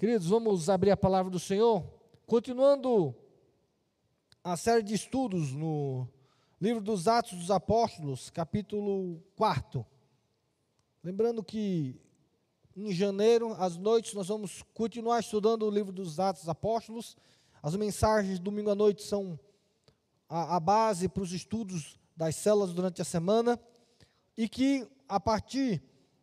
Queridos, vamos abrir a palavra do Senhor, continuando a série de estudos no livro dos Atos dos Apóstolos, capítulo 4. Lembrando que em janeiro, às noites, nós vamos continuar estudando o livro dos Atos dos Apóstolos. As mensagens de domingo à noite são a, a base para os estudos das células durante a semana. E que a partir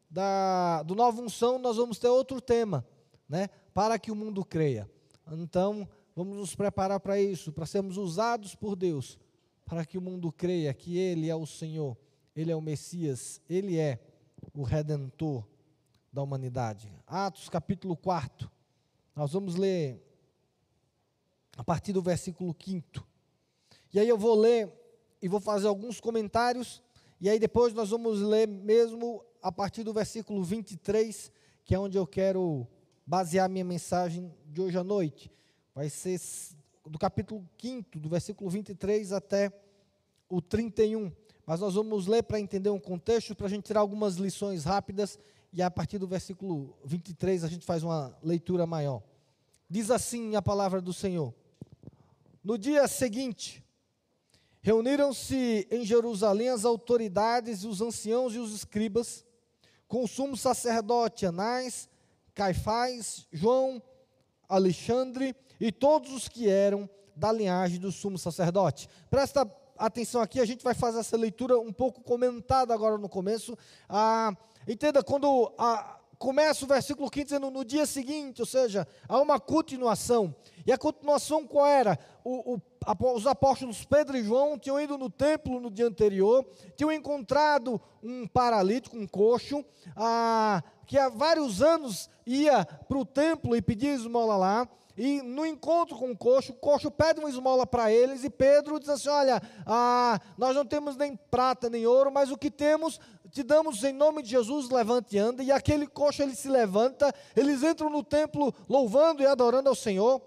da, do Nova Unção nós vamos ter outro tema, né? Para que o mundo creia. Então, vamos nos preparar para isso, para sermos usados por Deus, para que o mundo creia que Ele é o Senhor, Ele é o Messias, Ele é o Redentor da humanidade. Atos capítulo 4. Nós vamos ler a partir do versículo 5. E aí eu vou ler e vou fazer alguns comentários, e aí depois nós vamos ler mesmo a partir do versículo 23, que é onde eu quero basear minha mensagem de hoje à noite. Vai ser do capítulo 5, do versículo 23 até o 31. Mas nós vamos ler para entender um contexto, para a gente tirar algumas lições rápidas, e a partir do versículo 23 a gente faz uma leitura maior. Diz assim a palavra do Senhor: No dia seguinte, reuniram-se em Jerusalém as autoridades, os anciãos e os escribas com o sumo sacerdote Anás, Caifás, João, Alexandre e todos os que eram da linhagem do sumo sacerdote. Presta atenção aqui, a gente vai fazer essa leitura um pouco comentada agora no começo. Ah, entenda, quando ah, começa o versículo 15 dizendo no dia seguinte, ou seja, há uma continuação. E a continuação qual era? O, o os apóstolos Pedro e João tinham ido no templo no dia anterior, tinham encontrado um paralítico, um coxo, ah, que há vários anos ia para o templo e pedia esmola lá. E no encontro com o coxo, o coxo pede uma esmola para eles e Pedro diz assim: Olha, ah, nós não temos nem prata nem ouro, mas o que temos te damos em nome de Jesus, levante e anda. E aquele coxo ele se levanta, eles entram no templo louvando e adorando ao Senhor.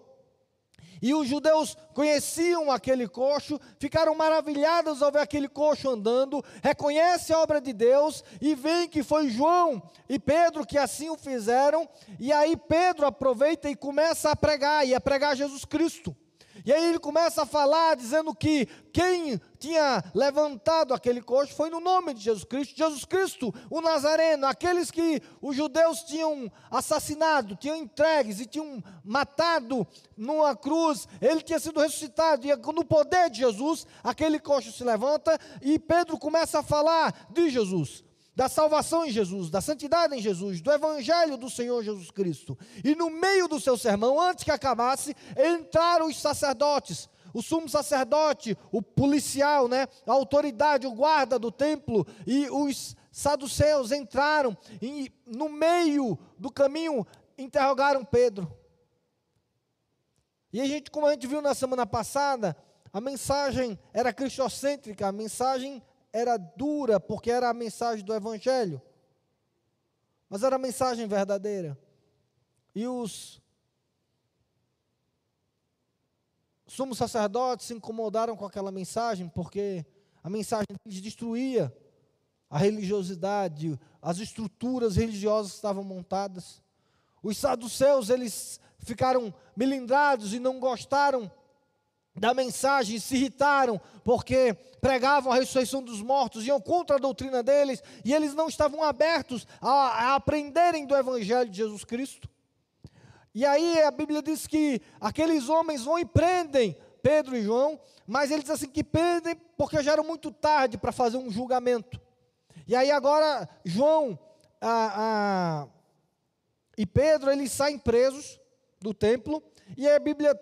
E os judeus conheciam aquele coxo, ficaram maravilhados ao ver aquele coxo andando, reconhecem a obra de Deus e veem que foi João e Pedro que assim o fizeram. E aí Pedro aproveita e começa a pregar, e a pregar Jesus Cristo. E aí ele começa a falar, dizendo que quem tinha levantado aquele coxo foi no nome de Jesus Cristo. Jesus Cristo, o Nazareno, aqueles que os judeus tinham assassinado, tinham entregues e tinham matado numa cruz, ele tinha sido ressuscitado. E no poder de Jesus, aquele coxo se levanta e Pedro começa a falar de Jesus da salvação em Jesus, da santidade em Jesus, do evangelho do Senhor Jesus Cristo. E no meio do seu sermão, antes que acabasse, entraram os sacerdotes, o sumo sacerdote, o policial, né, a autoridade, o guarda do templo e os saduceus entraram e no meio do caminho interrogaram Pedro. E a gente, como a gente viu na semana passada, a mensagem era cristocêntrica, a mensagem era dura porque era a mensagem do Evangelho, mas era a mensagem verdadeira. E os sumos sacerdotes se incomodaram com aquela mensagem porque a mensagem deles destruía a religiosidade, as estruturas religiosas que estavam montadas. Os saduceus, eles ficaram melindrados e não gostaram da mensagem se irritaram porque pregavam a ressurreição dos mortos, iam contra a doutrina deles e eles não estavam abertos a, a aprenderem do Evangelho de Jesus Cristo. E aí a Bíblia diz que aqueles homens vão e prendem Pedro e João, mas eles assim que prendem porque já era muito tarde para fazer um julgamento. E aí agora João a, a, e Pedro eles saem presos do templo e a Bíblia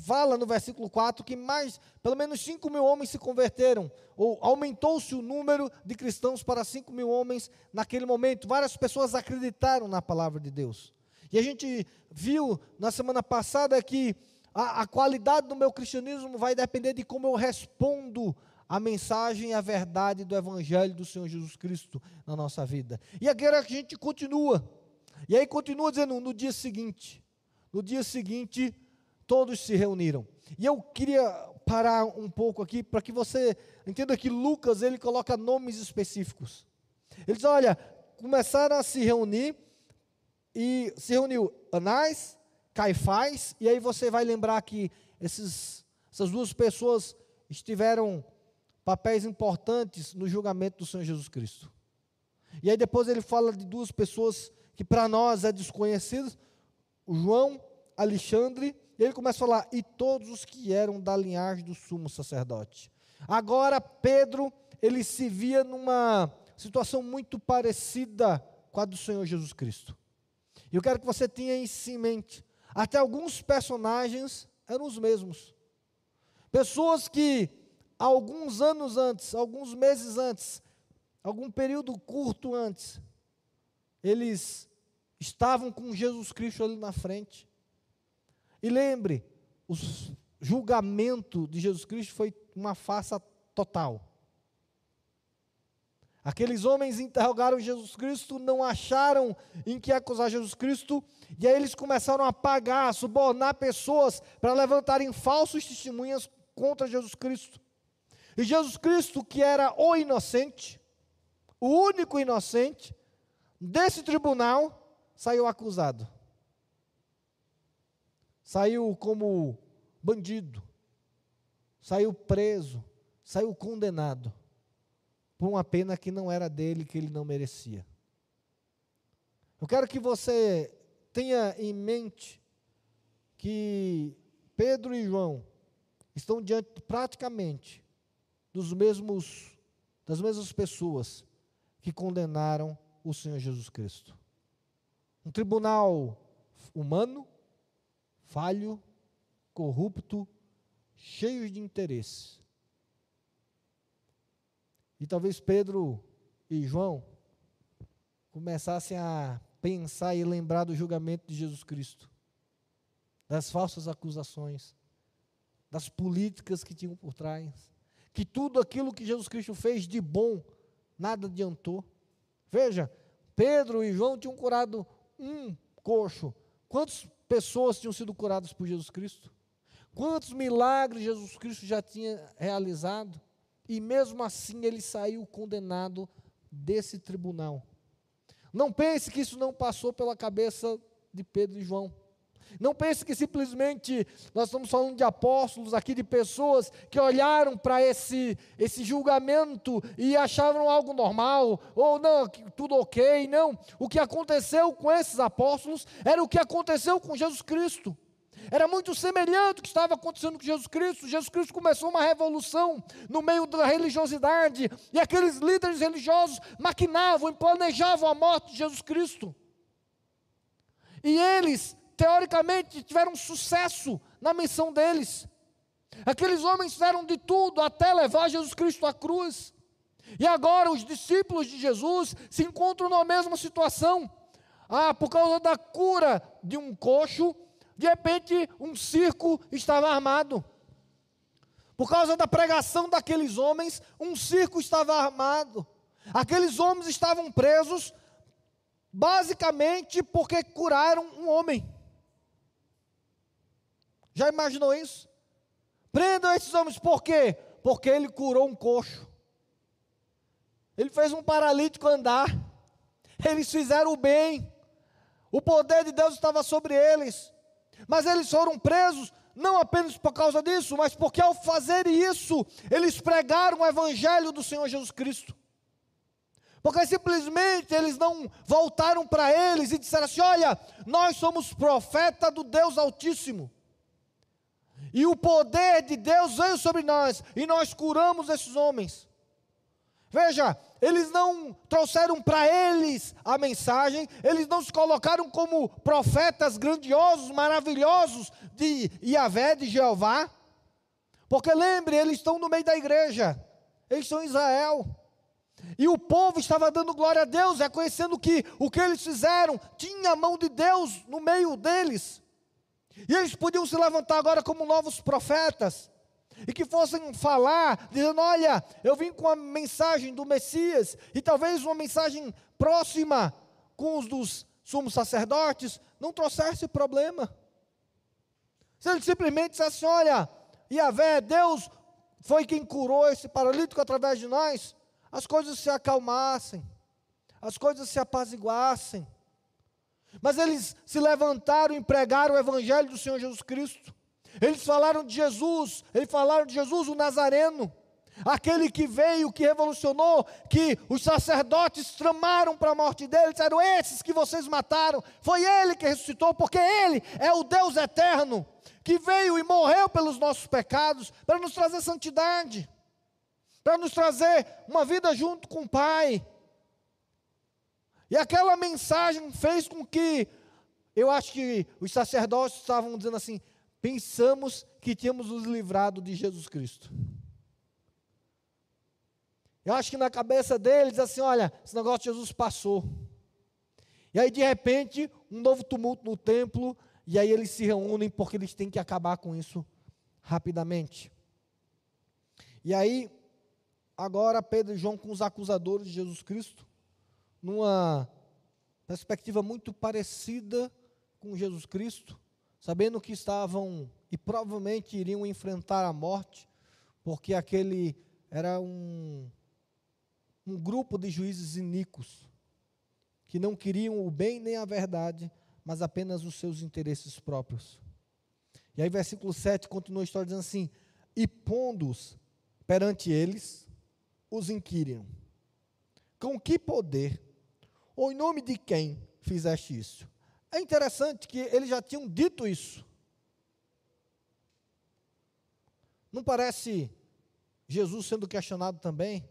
fala no versículo 4 que mais, pelo menos 5 mil homens se converteram, ou aumentou-se o número de cristãos para 5 mil homens naquele momento. Várias pessoas acreditaram na palavra de Deus. E a gente viu na semana passada que a, a qualidade do meu cristianismo vai depender de como eu respondo a mensagem e a verdade do Evangelho do Senhor Jesus Cristo na nossa vida. E agora a gente continua. E aí continua dizendo no dia seguinte. No dia seguinte, todos se reuniram. E eu queria parar um pouco aqui para que você entenda que Lucas ele coloca nomes específicos. Ele diz: olha, começaram a se reunir e se reuniu Anás, Caifás, e aí você vai lembrar que esses, essas duas pessoas estiveram papéis importantes no julgamento do Senhor Jesus Cristo. E aí depois ele fala de duas pessoas que para nós é desconhecidas, João, Alexandre, e ele começa a falar, e todos os que eram da linhagem do sumo sacerdote. Agora Pedro, ele se via numa situação muito parecida com a do Senhor Jesus Cristo. E eu quero que você tenha isso em mente. Até alguns personagens eram os mesmos. Pessoas que alguns anos antes, alguns meses antes, algum período curto antes, eles estavam com Jesus Cristo ali na frente. E lembre, o julgamento de Jesus Cristo foi uma farsa total. Aqueles homens interrogaram Jesus Cristo, não acharam em que acusar Jesus Cristo, e aí eles começaram a pagar, a subornar pessoas para levantarem falsos testemunhas contra Jesus Cristo. E Jesus Cristo, que era o inocente, o único inocente, desse tribunal, saiu acusado. Saiu como bandido, saiu preso, saiu condenado por uma pena que não era dele, que ele não merecia. Eu quero que você tenha em mente que Pedro e João estão diante praticamente dos mesmos das mesmas pessoas que condenaram o Senhor Jesus Cristo. Um tribunal humano, falho, corrupto, cheio de interesse. E talvez Pedro e João começassem a pensar e lembrar do julgamento de Jesus Cristo, das falsas acusações, das políticas que tinham por trás, que tudo aquilo que Jesus Cristo fez de bom nada adiantou. Veja, Pedro e João tinham curado um coxo. Quantas pessoas tinham sido curadas por Jesus Cristo? Quantos milagres Jesus Cristo já tinha realizado? e mesmo assim ele saiu condenado desse tribunal. Não pense que isso não passou pela cabeça de Pedro e João. Não pense que simplesmente nós estamos falando de apóstolos aqui, de pessoas que olharam para esse, esse julgamento e achavam algo normal, ou não, tudo ok. Não. O que aconteceu com esses apóstolos era o que aconteceu com Jesus Cristo. Era muito semelhante ao que estava acontecendo com Jesus Cristo. Jesus Cristo começou uma revolução no meio da religiosidade, e aqueles líderes religiosos maquinavam e planejavam a morte de Jesus Cristo. E eles, teoricamente, tiveram sucesso na missão deles. Aqueles homens fizeram de tudo até levar Jesus Cristo à cruz. E agora os discípulos de Jesus se encontram na mesma situação. Ah, por causa da cura de um coxo, de repente, um circo estava armado. Por causa da pregação daqueles homens, um circo estava armado. Aqueles homens estavam presos, basicamente porque curaram um homem. Já imaginou isso? Prendam esses homens, por quê? Porque ele curou um coxo. Ele fez um paralítico andar. Eles fizeram o bem. O poder de Deus estava sobre eles. Mas eles foram presos não apenas por causa disso, mas porque ao fazer isso, eles pregaram o evangelho do Senhor Jesus Cristo. Porque simplesmente eles não voltaram para eles e disseram assim: Olha, nós somos profeta do Deus Altíssimo. E o poder de Deus veio sobre nós, e nós curamos esses homens. Veja, eles não trouxeram para eles a mensagem, eles não se colocaram como profetas grandiosos, maravilhosos de Yahvé, de Jeová. Porque lembre, eles estão no meio da igreja, eles são Israel. E o povo estava dando glória a Deus, reconhecendo que o que eles fizeram tinha a mão de Deus no meio deles. E eles podiam se levantar agora como novos profetas e que fossem falar, dizendo: Olha, eu vim com a mensagem do Messias, e talvez uma mensagem próxima com os dos sumos sacerdotes, não trouxesse problema. Se ele simplesmente dissesse: Olha, Yahvé, Deus foi quem curou esse paralítico através de nós, as coisas se acalmassem, as coisas se apaziguassem. Mas eles se levantaram e pregaram o evangelho do Senhor Jesus Cristo. Eles falaram de Jesus, eles falaram de Jesus o Nazareno, aquele que veio, que revolucionou, que os sacerdotes tramaram para a morte dele, disseram: esses que vocês mataram, foi ele que ressuscitou, porque ele é o Deus eterno, que veio e morreu pelos nossos pecados, para nos trazer santidade, para nos trazer uma vida junto com o Pai. E aquela mensagem fez com que, eu acho que os sacerdotes estavam dizendo assim: pensamos que tínhamos nos livrado de Jesus Cristo. Eu acho que na cabeça deles, assim, olha, esse negócio de Jesus passou. E aí, de repente, um novo tumulto no templo, e aí eles se reúnem porque eles têm que acabar com isso rapidamente. E aí, agora Pedro e João com os acusadores de Jesus Cristo, numa perspectiva muito parecida com Jesus Cristo, sabendo que estavam e provavelmente iriam enfrentar a morte, porque aquele era um, um grupo de juízes iníquos, que não queriam o bem nem a verdade, mas apenas os seus interesses próprios. E aí, versículo 7 continua a história dizendo assim: E pondo-os perante eles, os inquiriam: Com que poder ou em nome de quem fizeste isso? É interessante que eles já tinham dito isso. Não parece Jesus sendo questionado também,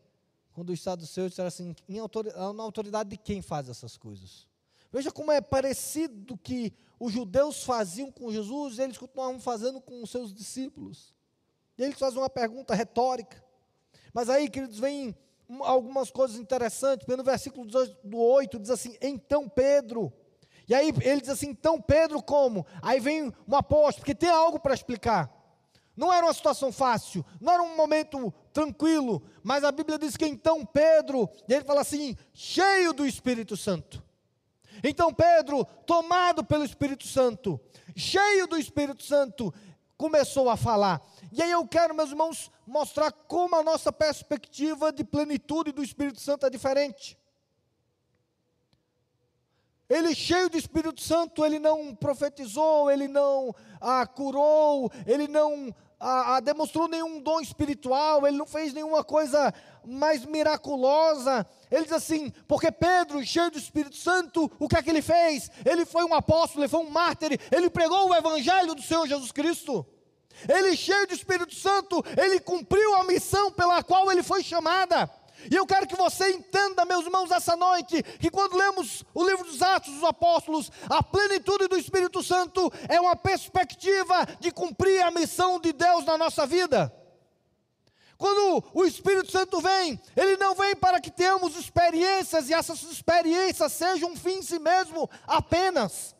quando os saduceus disseram assim, autoridade, na autoridade de quem faz essas coisas? Veja como é parecido que os judeus faziam com Jesus, e eles continuavam fazendo com os seus discípulos. E eles fazem uma pergunta retórica. Mas aí, queridos, vem algumas coisas interessantes, no versículo do 8 diz assim: Então Pedro. E aí ele diz assim: Então Pedro, como? Aí vem um apóstolo, porque tem algo para explicar. Não era uma situação fácil, não era um momento tranquilo, mas a Bíblia diz que então Pedro, e ele fala assim: cheio do Espírito Santo. Então Pedro, tomado pelo Espírito Santo, cheio do Espírito Santo, começou a falar. E aí eu quero, meus irmãos, mostrar como a nossa perspectiva de plenitude do Espírito Santo é diferente. Ele cheio do Espírito Santo, ele não profetizou, ele não ah, curou, ele não ah, ah, demonstrou nenhum dom espiritual, ele não fez nenhuma coisa mais miraculosa. Ele diz assim: porque Pedro, cheio do Espírito Santo, o que é que ele fez? Ele foi um apóstolo, ele foi um mártir, ele pregou o evangelho do Senhor Jesus Cristo. Ele, cheio do Espírito Santo, ele cumpriu a missão pela qual ele foi chamada. E eu quero que você entenda, meus irmãos, essa noite, que quando lemos o livro dos Atos dos Apóstolos, a plenitude do Espírito Santo é uma perspectiva de cumprir a missão de Deus na nossa vida. Quando o Espírito Santo vem, ele não vem para que tenhamos experiências e essas experiências sejam um fim em si mesmo apenas.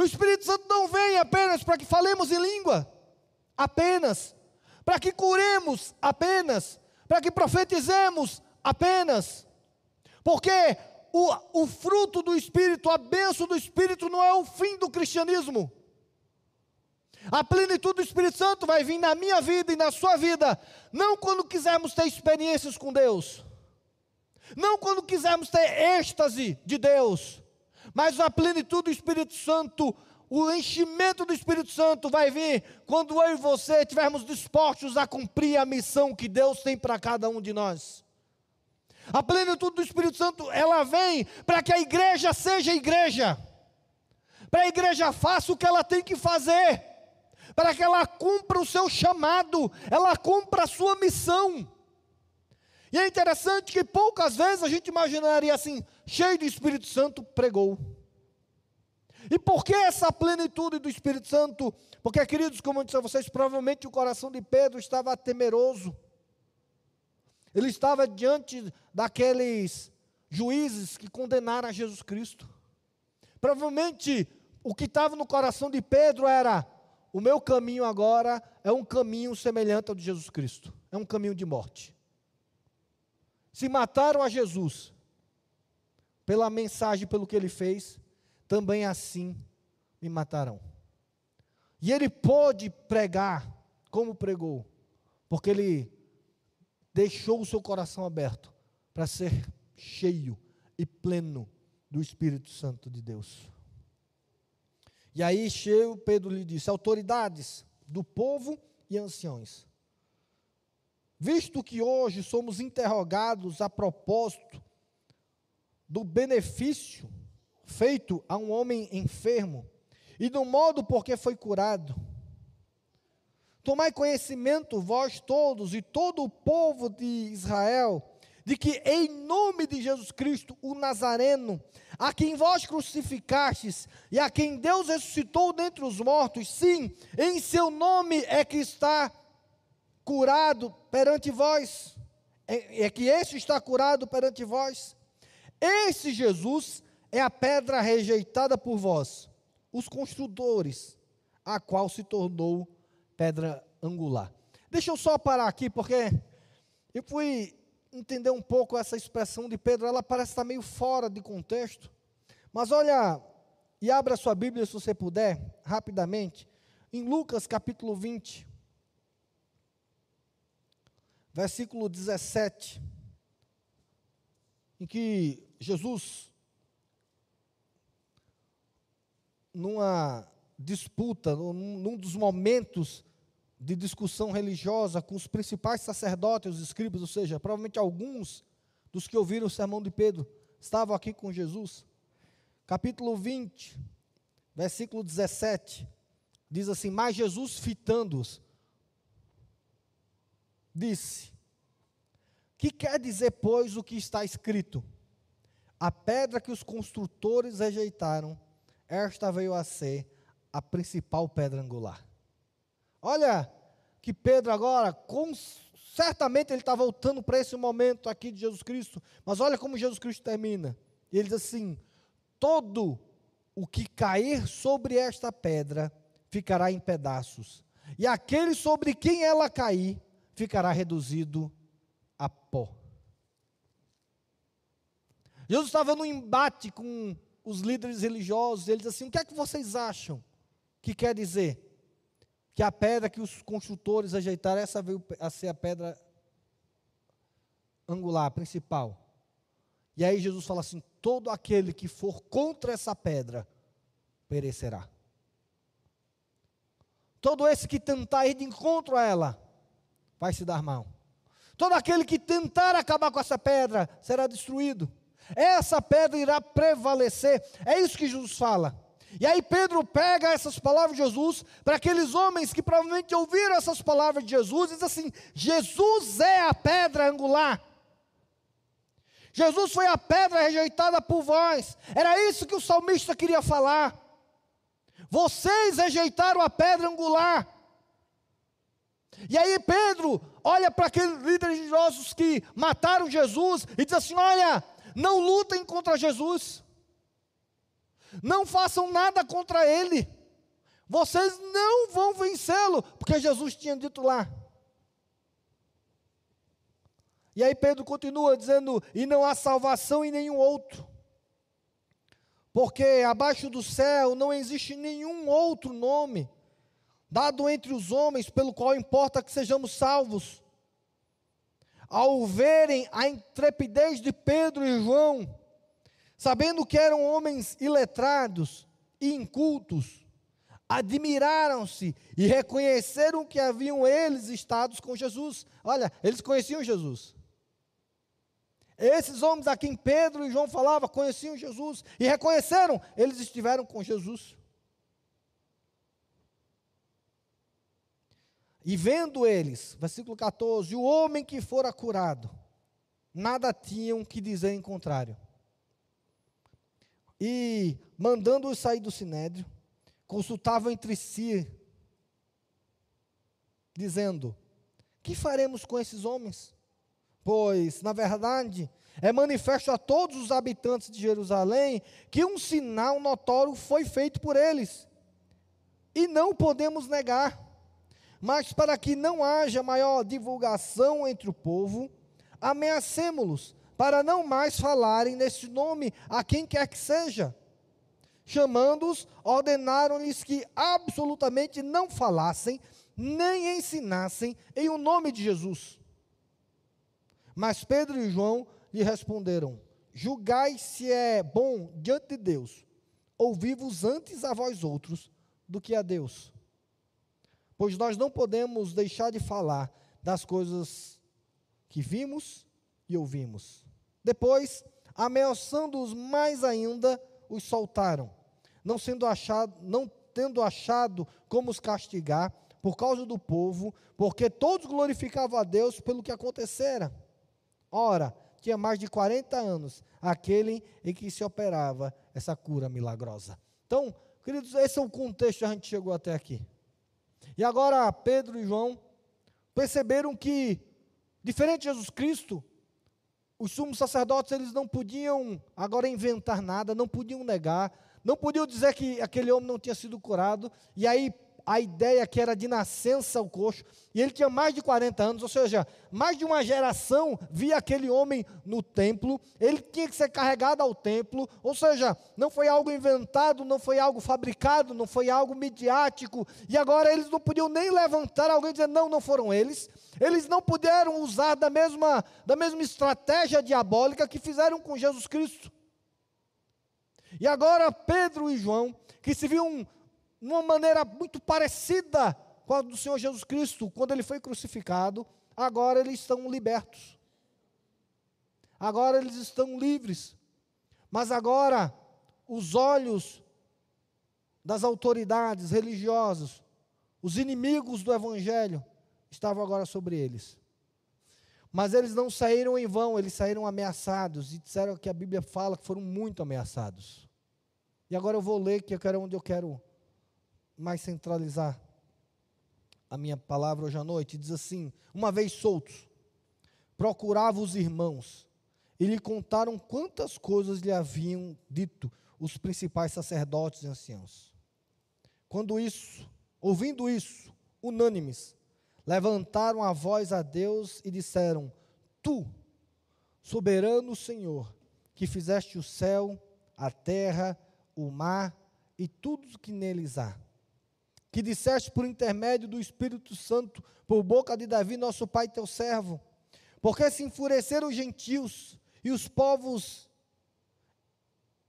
O Espírito Santo não vem apenas para que falemos em língua, apenas, para que curemos apenas, para que profetizemos apenas, porque o, o fruto do Espírito, a bênção do Espírito não é o fim do cristianismo. A plenitude do Espírito Santo vai vir na minha vida e na sua vida, não quando quisermos ter experiências com Deus, não quando quisermos ter êxtase de Deus, mas a plenitude do Espírito Santo, o enchimento do Espírito Santo vai vir quando eu e você estivermos dispostos a cumprir a missão que Deus tem para cada um de nós. A plenitude do Espírito Santo, ela vem para que a igreja seja igreja, para a igreja faça o que ela tem que fazer, para que ela cumpra o seu chamado, ela cumpra a sua missão. E é interessante que poucas vezes a gente imaginaria assim, cheio do Espírito Santo, pregou. E por que essa plenitude do Espírito Santo? Porque, queridos, como eu disse a vocês, provavelmente o coração de Pedro estava temeroso. Ele estava diante daqueles juízes que condenaram a Jesus Cristo. Provavelmente o que estava no coração de Pedro era: o meu caminho agora é um caminho semelhante ao de Jesus Cristo, é um caminho de morte. Se mataram a Jesus pela mensagem, pelo que ele fez, também assim me matarão. E ele pôde pregar como pregou, porque ele deixou o seu coração aberto para ser cheio e pleno do Espírito Santo de Deus. E aí, cheio, Pedro lhe disse: autoridades do povo e anciões. Visto que hoje somos interrogados a propósito do benefício feito a um homem enfermo e do modo por que foi curado, tomai conhecimento, vós todos e todo o povo de Israel, de que em nome de Jesus Cristo, o Nazareno, a quem vós crucificastes e a quem Deus ressuscitou dentre os mortos, sim, em seu nome é que está curado perante vós, é, é que este está curado perante vós. Esse Jesus é a pedra rejeitada por vós, os construtores, a qual se tornou pedra angular. Deixa eu só parar aqui, porque eu fui entender um pouco essa expressão de Pedro, ela parece estar meio fora de contexto. Mas olha, e abra sua Bíblia se você puder, rapidamente, em Lucas capítulo 20, versículo 17, em que Jesus, numa disputa, num, dos momentos de discussão religiosa com os principais sacerdotes, os escribas, ou seja, provavelmente alguns dos que ouviram o sermão de Pedro estavam aqui com Jesus. Capítulo 20, versículo 17, diz assim: Mas Jesus, fitando-os, disse: Que quer dizer, pois, o que está escrito? A pedra que os construtores rejeitaram, esta veio a ser a principal pedra angular. Olha que Pedro agora, com, certamente ele está voltando para esse momento aqui de Jesus Cristo, mas olha como Jesus Cristo termina. Ele diz assim: todo o que cair sobre esta pedra ficará em pedaços, e aquele sobre quem ela cair ficará reduzido a pó. Jesus estava no embate com os líderes religiosos, ele diz assim: o que é que vocês acham que quer dizer? que a pedra que os construtores ajeitaram, essa veio a ser a pedra angular, principal. E aí Jesus fala assim: todo aquele que for contra essa pedra perecerá. Todo esse que tentar ir de encontro a ela vai se dar mal. Todo aquele que tentar acabar com essa pedra será destruído. Essa pedra irá prevalecer. É isso que Jesus fala. E aí Pedro pega essas palavras de Jesus para aqueles homens que provavelmente ouviram essas palavras de Jesus e diz assim: Jesus é a pedra angular. Jesus foi a pedra rejeitada por vós. Era isso que o salmista queria falar. Vocês rejeitaram a pedra angular. E aí Pedro olha para aqueles líderes religiosos que mataram Jesus e diz assim: Olha, não lutem contra Jesus. Não façam nada contra ele. Vocês não vão vencê-lo, porque Jesus tinha dito lá. E aí Pedro continua dizendo: E não há salvação em nenhum outro, porque abaixo do céu não existe nenhum outro nome dado entre os homens pelo qual importa que sejamos salvos. Ao verem a intrepidez de Pedro e João, sabendo que eram homens iletrados e incultos, admiraram-se e reconheceram que haviam eles estado com Jesus. Olha, eles conheciam Jesus. Esses homens a quem Pedro e João falavam conheciam Jesus e reconheceram, eles estiveram com Jesus. E vendo eles, versículo 14, o homem que fora curado, nada tinham que dizer em contrário e, mandando-os sair do sinédrio, consultavam entre si, dizendo: Que faremos com esses homens? Pois, na verdade, é manifesto a todos os habitantes de Jerusalém que um sinal notório foi feito por eles, e não podemos negar. Mas para que não haja maior divulgação entre o povo, ameacemos-los para não mais falarem nesse nome a quem quer que seja. Chamando-os, ordenaram-lhes que absolutamente não falassem, nem ensinassem em o nome de Jesus. Mas Pedro e João lhe responderam: julgai se é bom diante de Deus ouvir-vos antes a vós outros do que a Deus. Pois nós não podemos deixar de falar das coisas que vimos e ouvimos. Depois, ameaçando-os mais ainda, os soltaram, não sendo achado, não tendo achado como os castigar por causa do povo, porque todos glorificavam a Deus pelo que acontecera. Ora, tinha mais de 40 anos aquele em que se operava essa cura milagrosa. Então, queridos, esse é o contexto que a gente chegou até aqui. E agora Pedro e João perceberam que, diferente de Jesus Cristo, os sumos sacerdotes eles não podiam agora inventar nada, não podiam negar, não podiam dizer que aquele homem não tinha sido curado, e aí a ideia que era de nascença ao coxo, e ele tinha mais de 40 anos, ou seja, mais de uma geração via aquele homem no templo, ele tinha que ser carregado ao templo, ou seja, não foi algo inventado, não foi algo fabricado, não foi algo midiático, e agora eles não podiam nem levantar alguém e dizer, não, não foram eles, eles não puderam usar da mesma, da mesma estratégia diabólica que fizeram com Jesus Cristo. E agora Pedro e João, que se viam uma maneira muito parecida com a do Senhor Jesus Cristo, quando ele foi crucificado, agora eles estão libertos. Agora eles estão livres. Mas agora os olhos das autoridades religiosas, os inimigos do evangelho, estavam agora sobre eles. Mas eles não saíram em vão, eles saíram ameaçados e disseram que a Bíblia fala que foram muito ameaçados. E agora eu vou ler que eu quero onde eu quero mais centralizar a minha palavra hoje à noite, diz assim: Uma vez soltos, procurava os irmãos e lhe contaram quantas coisas lhe haviam dito os principais sacerdotes e anciãos. Quando isso, ouvindo isso, unânimes, levantaram a voz a Deus e disseram: Tu, soberano Senhor, que fizeste o céu, a terra, o mar e tudo que neles há que disseste por intermédio do Espírito Santo, por boca de Davi, nosso pai, teu servo. Porque se enfureceram os gentios e os povos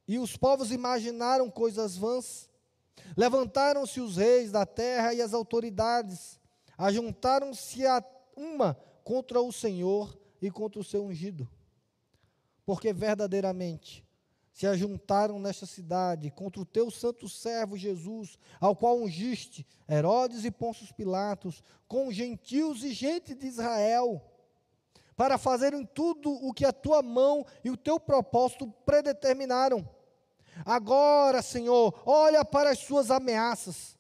e os povos imaginaram coisas vãs. Levantaram-se os reis da terra e as autoridades, ajuntaram-se a uma contra o Senhor e contra o seu ungido. Porque verdadeiramente se ajuntaram nesta cidade contra o teu santo servo Jesus, ao qual ungiste Herodes e Pôncio Pilatos, com gentios e gente de Israel, para fazerem tudo o que a tua mão e o teu propósito predeterminaram. Agora, Senhor, olha para as suas ameaças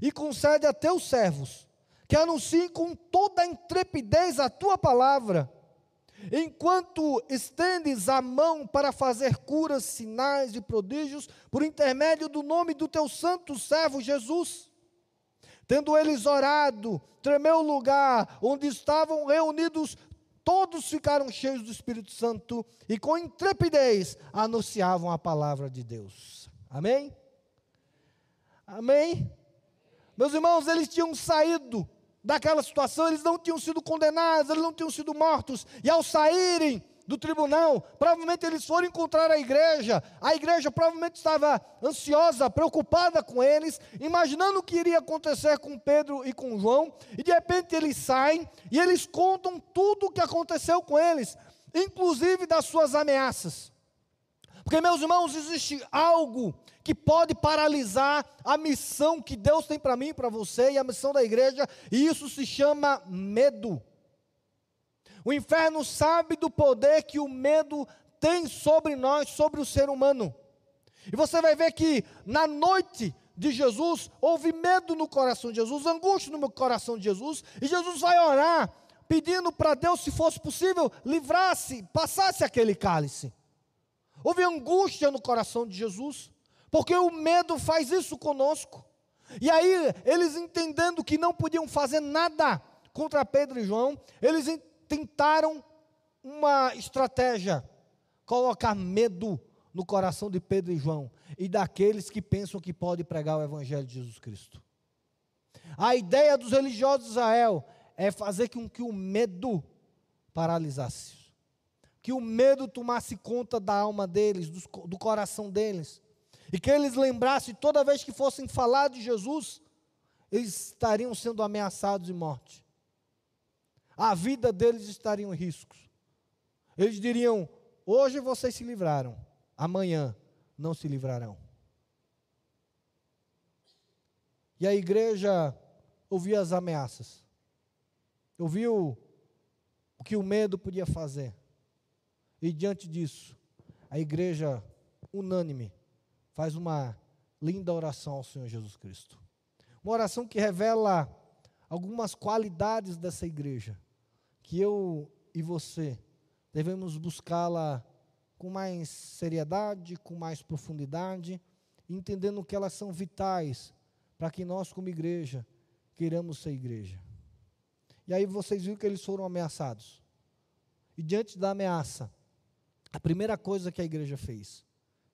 e concede a teus servos que anunciem com toda a intrepidez a tua palavra enquanto estendes a mão para fazer curas, sinais e prodígios, por intermédio do nome do teu santo servo Jesus. Tendo eles orado, tremeu o lugar onde estavam reunidos, todos ficaram cheios do Espírito Santo e com intrepidez anunciavam a palavra de Deus. Amém? Amém? Meus irmãos, eles tinham saído daquela situação, eles não tinham sido condenados, eles não tinham sido mortos, e ao saírem do tribunal, provavelmente eles foram encontrar a igreja, a igreja provavelmente estava ansiosa, preocupada com eles, imaginando o que iria acontecer com Pedro e com João, e de repente eles saem e eles contam tudo o que aconteceu com eles, inclusive das suas ameaças. Porque, meus irmãos, existe algo que pode paralisar a missão que Deus tem para mim, para você e a missão da igreja, e isso se chama medo. O inferno sabe do poder que o medo tem sobre nós, sobre o ser humano. E você vai ver que na noite de Jesus houve medo no coração de Jesus, angústia no coração de Jesus, e Jesus vai orar pedindo para Deus, se fosse possível, livrasse, passasse aquele cálice. Houve angústia no coração de Jesus. Porque o medo faz isso conosco. E aí, eles entendendo que não podiam fazer nada contra Pedro e João, eles tentaram uma estratégia: colocar medo no coração de Pedro e João e daqueles que pensam que pode pregar o Evangelho de Jesus Cristo. A ideia dos religiosos de Israel é fazer com que o medo paralisasse, que o medo tomasse conta da alma deles, do, do coração deles, e que eles lembrassem toda vez que fossem falar de Jesus, eles estariam sendo ameaçados de morte. A vida deles estaria em riscos. Eles diriam: hoje vocês se livraram, amanhã não se livrarão. E a igreja ouvia as ameaças, ouviu o que o medo podia fazer. E diante disso, a igreja, unânime, faz uma linda oração ao Senhor Jesus Cristo. Uma oração que revela algumas qualidades dessa igreja, que eu e você devemos buscá-la com mais seriedade, com mais profundidade, entendendo que elas são vitais para que nós, como igreja, queiramos ser igreja. E aí vocês viram que eles foram ameaçados. E diante da ameaça, a primeira coisa que a igreja fez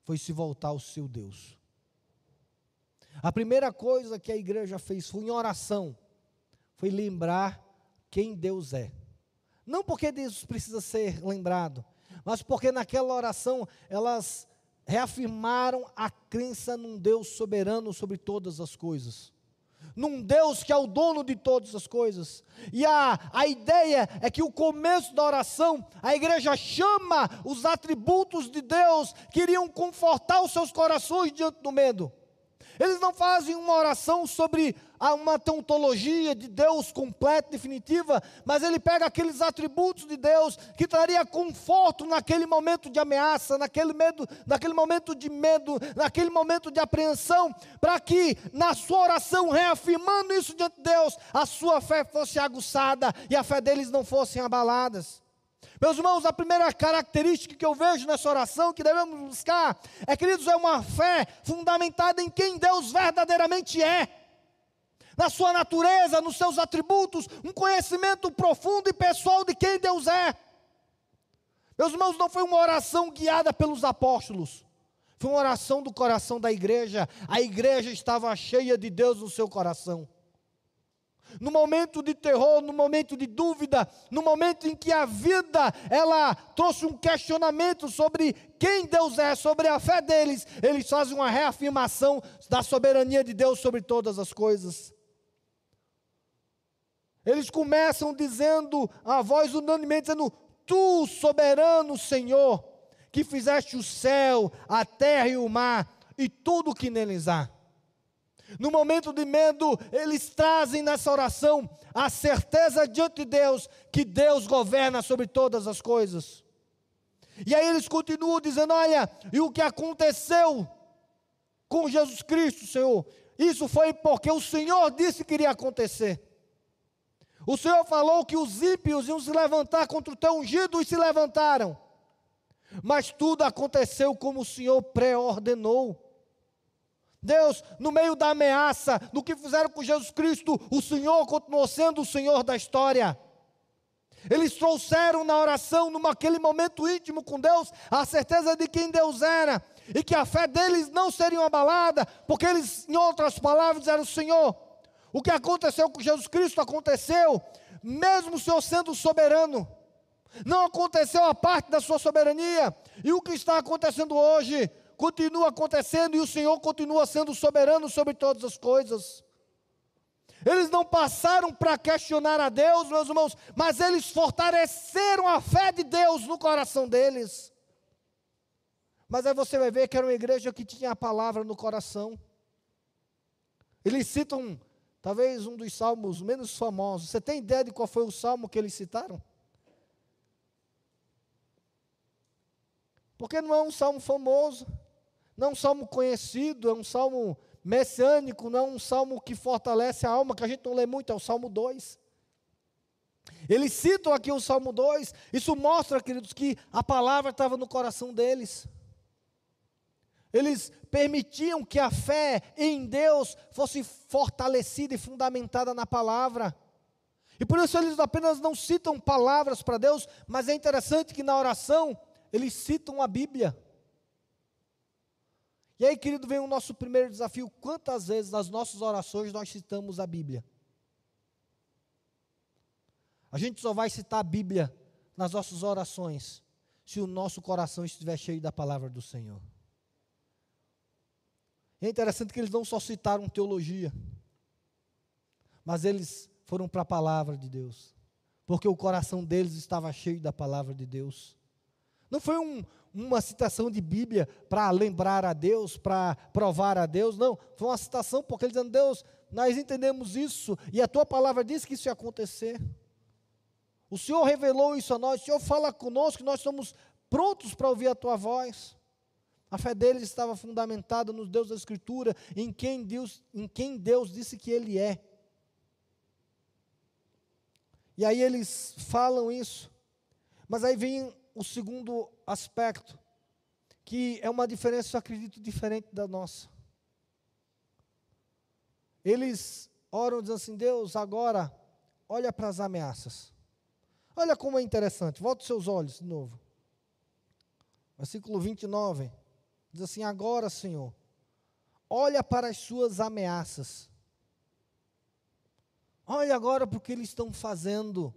foi se voltar ao seu Deus. A primeira coisa que a igreja fez foi em oração, foi lembrar quem Deus é. Não porque Deus precisa ser lembrado, mas porque naquela oração elas reafirmaram a crença num Deus soberano sobre todas as coisas. Num Deus que é o dono de todas as coisas. E a, a ideia é que o começo da oração, a igreja chama os atributos de Deus que iriam confortar os seus corações diante do medo. Eles não fazem uma oração sobre uma teontologia de Deus completa, definitiva, mas ele pega aqueles atributos de Deus que traria conforto naquele momento de ameaça, naquele medo, naquele momento de medo, naquele momento de apreensão, para que na sua oração, reafirmando isso diante de Deus, a sua fé fosse aguçada e a fé deles não fossem abaladas. Meus irmãos, a primeira característica que eu vejo nessa oração que devemos buscar é, queridos, é uma fé fundamentada em quem Deus verdadeiramente é. Na sua natureza, nos seus atributos, um conhecimento profundo e pessoal de quem Deus é. Meus irmãos, não foi uma oração guiada pelos apóstolos, foi uma oração do coração da igreja. A igreja estava cheia de Deus no seu coração no momento de terror, no momento de dúvida, no momento em que a vida ela trouxe um questionamento sobre quem Deus é, sobre a fé deles, eles fazem uma reafirmação da soberania de Deus sobre todas as coisas. Eles começam dizendo, a voz unanimemente dizendo: Tu, soberano Senhor, que fizeste o céu, a terra e o mar e tudo o que neles há. No momento de medo, eles trazem nessa oração a certeza diante de Deus que Deus governa sobre todas as coisas. E aí eles continuam dizendo: Olha, e o que aconteceu com Jesus Cristo, Senhor? Isso foi porque o Senhor disse que iria acontecer. O Senhor falou que os ímpios iam se levantar contra o teu ungido e se levantaram. Mas tudo aconteceu como o Senhor pré-ordenou. Deus, no meio da ameaça, do que fizeram com Jesus Cristo, o Senhor continuou sendo o Senhor da história. Eles trouxeram na oração, naquele momento íntimo com Deus, a certeza de quem Deus era e que a fé deles não seria abalada, porque eles, em outras palavras, disseram: Senhor, o que aconteceu com Jesus Cristo aconteceu, mesmo o Senhor sendo soberano. Não aconteceu a parte da sua soberania, e o que está acontecendo hoje continua acontecendo e o Senhor continua sendo soberano sobre todas as coisas. Eles não passaram para questionar a Deus, meus irmãos, mas eles fortaleceram a fé de Deus no coração deles. Mas aí você vai ver que era uma igreja que tinha a palavra no coração. Eles citam, talvez, um dos salmos menos famosos. Você tem ideia de qual foi o salmo que eles citaram? Porque não é um salmo famoso. Não é um salmo conhecido, é um salmo messiânico, não é um salmo que fortalece a alma, que a gente não lê muito, é o Salmo 2. Eles citam aqui o Salmo 2, isso mostra, queridos, que a palavra estava no coração deles. Eles permitiam que a fé em Deus fosse fortalecida e fundamentada na palavra. E por isso eles apenas não citam palavras para Deus, mas é interessante que na oração eles citam a Bíblia. E aí, querido, vem o nosso primeiro desafio: quantas vezes nas nossas orações nós citamos a Bíblia? A gente só vai citar a Bíblia nas nossas orações se o nosso coração estiver cheio da palavra do Senhor. É interessante que eles não só citaram teologia, mas eles foram para a palavra de Deus, porque o coração deles estava cheio da palavra de Deus. Não foi um, uma citação de Bíblia para lembrar a Deus, para provar a Deus, não. Foi uma citação porque eles dizendo, Deus, nós entendemos isso e a tua palavra diz que isso ia acontecer. O Senhor revelou isso a nós, o Senhor fala conosco, nós estamos prontos para ouvir a tua voz. A fé deles estava fundamentada nos Deus da Escritura, em quem Deus, em quem Deus disse que Ele é. E aí eles falam isso, mas aí vem o segundo aspecto, que é uma diferença, eu acredito, diferente da nossa. Eles oram dizendo assim: Deus, agora olha para as ameaças. Olha como é interessante, volta os seus olhos de novo. Versículo 29. Diz assim: Agora, Senhor, olha para as suas ameaças. Olha agora para o que eles estão fazendo.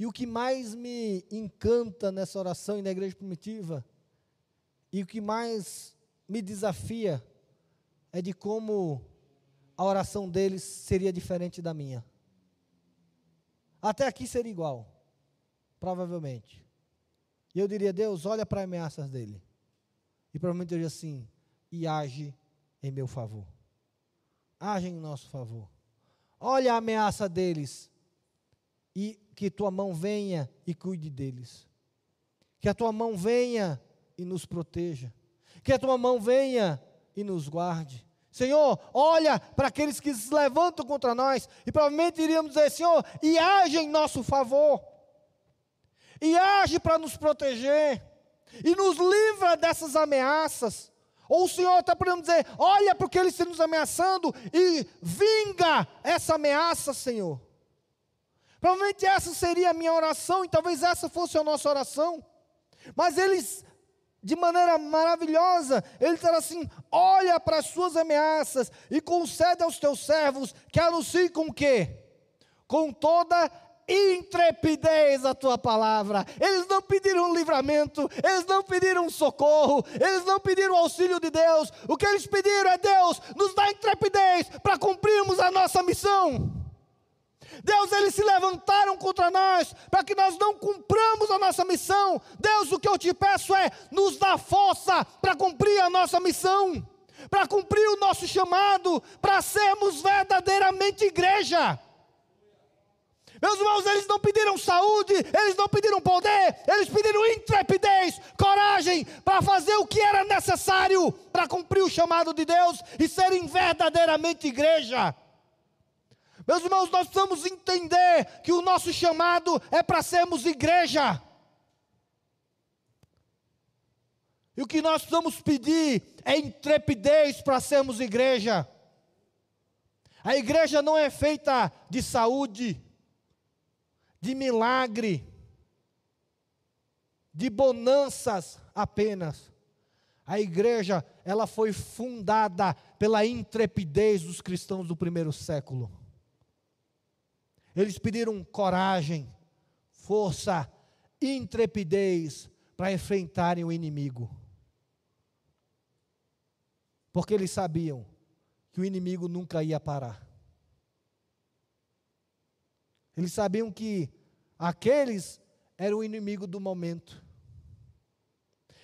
E o que mais me encanta nessa oração e na igreja primitiva, e o que mais me desafia, é de como a oração deles seria diferente da minha. Até aqui seria igual, provavelmente. E eu diria, Deus, olha para as ameaças dele. E provavelmente eu diria assim: e age em meu favor. Age em nosso favor. Olha a ameaça deles. E que tua mão venha e cuide deles. Que a tua mão venha e nos proteja. Que a tua mão venha e nos guarde. Senhor, olha para aqueles que se levantam contra nós. E provavelmente iríamos dizer: Senhor, e age em nosso favor. E age para nos proteger e nos livra dessas ameaças. Ou o Senhor está podendo dizer: olha porque eles estão nos ameaçando e vinga essa ameaça, Senhor. Provavelmente essa seria a minha oração e talvez essa fosse a nossa oração. Mas eles, de maneira maravilhosa, eles disseram assim: olha para as suas ameaças e concede aos teus servos que anunciem com o quê? Com toda intrepidez a tua palavra. Eles não pediram livramento, eles não pediram socorro, eles não pediram auxílio de Deus. O que eles pediram é: Deus, nos dá intrepidez para cumprirmos a nossa missão. Deus, eles se levantaram contra nós para que nós não cumpramos a nossa missão. Deus, o que eu te peço é: nos dá força para cumprir a nossa missão, para cumprir o nosso chamado, para sermos verdadeiramente igreja. Meus irmãos, eles não pediram saúde, eles não pediram poder, eles pediram intrepidez, coragem para fazer o que era necessário para cumprir o chamado de Deus e serem verdadeiramente igreja. Meus irmãos, nós precisamos entender que o nosso chamado é para sermos igreja. E o que nós precisamos pedir é intrepidez para sermos igreja. A igreja não é feita de saúde, de milagre, de bonanças apenas. A igreja, ela foi fundada pela intrepidez dos cristãos do primeiro século. Eles pediram coragem, força, intrepidez para enfrentarem o inimigo. Porque eles sabiam que o inimigo nunca ia parar. Eles sabiam que aqueles eram o inimigo do momento.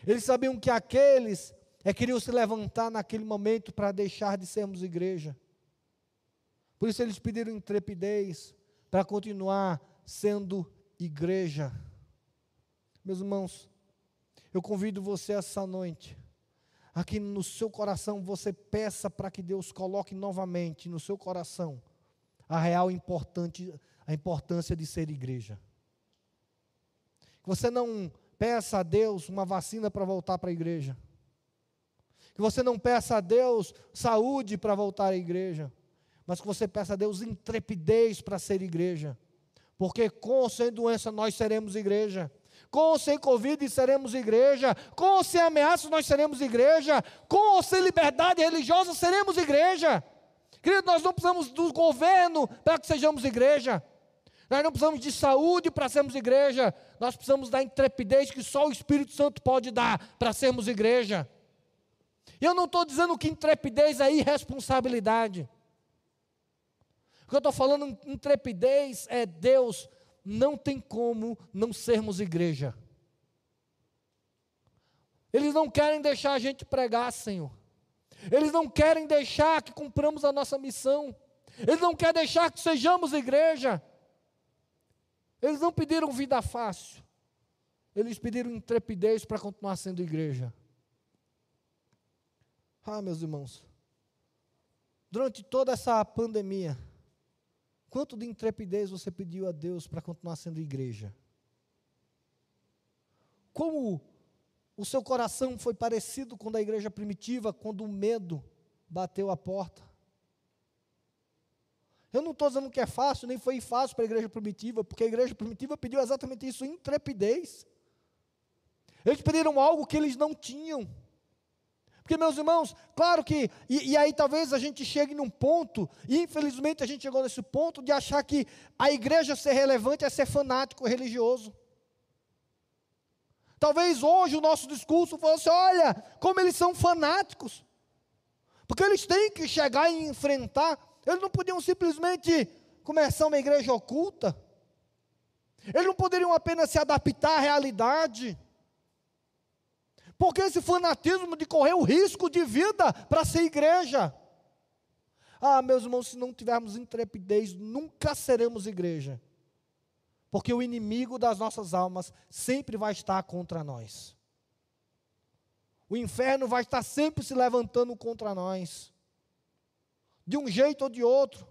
Eles sabiam que aqueles é, queriam se levantar naquele momento para deixar de sermos igreja. Por isso eles pediram intrepidez para continuar sendo igreja. Meus irmãos, eu convido você essa noite, aqui no seu coração, você peça para que Deus coloque novamente no seu coração a real importante a importância de ser igreja. Que você não peça a Deus uma vacina para voltar para a igreja. Que você não peça a Deus saúde para voltar à igreja. Mas que você peça a Deus intrepidez para ser igreja. Porque com ou sem doença nós seremos igreja. Com ou sem Covid seremos igreja. Com ou sem ameaças nós seremos igreja. Com ou sem liberdade religiosa seremos igreja. Querido, nós não precisamos do governo para que sejamos igreja. Nós não precisamos de saúde para sermos igreja, nós precisamos da intrepidez que só o Espírito Santo pode dar para sermos igreja. E eu não estou dizendo que intrepidez é irresponsabilidade. O que eu estou falando, intrepidez é Deus, não tem como não sermos igreja. Eles não querem deixar a gente pregar, Senhor. Eles não querem deixar que cumpramos a nossa missão. Eles não querem deixar que sejamos igreja. Eles não pediram vida fácil. Eles pediram intrepidez para continuar sendo igreja. Ah, meus irmãos. Durante toda essa pandemia, quanto de intrepidez você pediu a Deus para continuar sendo igreja? Como o seu coração foi parecido com o da igreja primitiva, quando o medo bateu a porta? Eu não estou dizendo que é fácil, nem foi fácil para a igreja primitiva, porque a igreja primitiva pediu exatamente isso, intrepidez. Eles pediram algo que eles não tinham. Porque, meus irmãos, claro que, e, e, aí talvez a gente chegue num ponto, e infelizmente a gente chegou nesse ponto de achar que a igreja ser relevante é ser fanático religioso. Talvez hoje o nosso discurso fosse: olha, como eles são fanáticos. Porque eles têm que chegar e enfrentar eles não podiam simplesmente começar uma igreja oculta. Eles não poderiam apenas se adaptar à realidade. Porque esse fanatismo de correr o risco de vida para ser igreja. Ah, meus irmãos, se não tivermos intrepidez, nunca seremos igreja. Porque o inimigo das nossas almas sempre vai estar contra nós. O inferno vai estar sempre se levantando contra nós de um jeito ou de outro.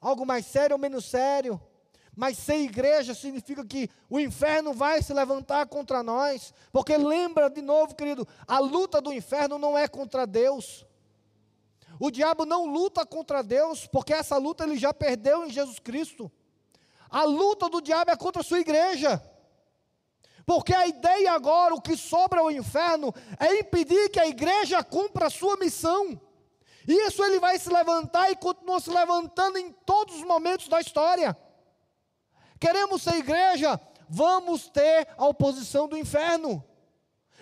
Algo mais sério ou menos sério. Mas ser igreja significa que o inferno vai se levantar contra nós. Porque lembra de novo, querido, a luta do inferno não é contra Deus. O diabo não luta contra Deus, porque essa luta ele já perdeu em Jesus Cristo. A luta do diabo é contra a sua igreja. Porque a ideia agora, o que sobra ao inferno, é impedir que a igreja cumpra a sua missão. Isso ele vai se levantar e continua se levantando em todos os momentos da história. Queremos ser igreja? Vamos ter a oposição do inferno.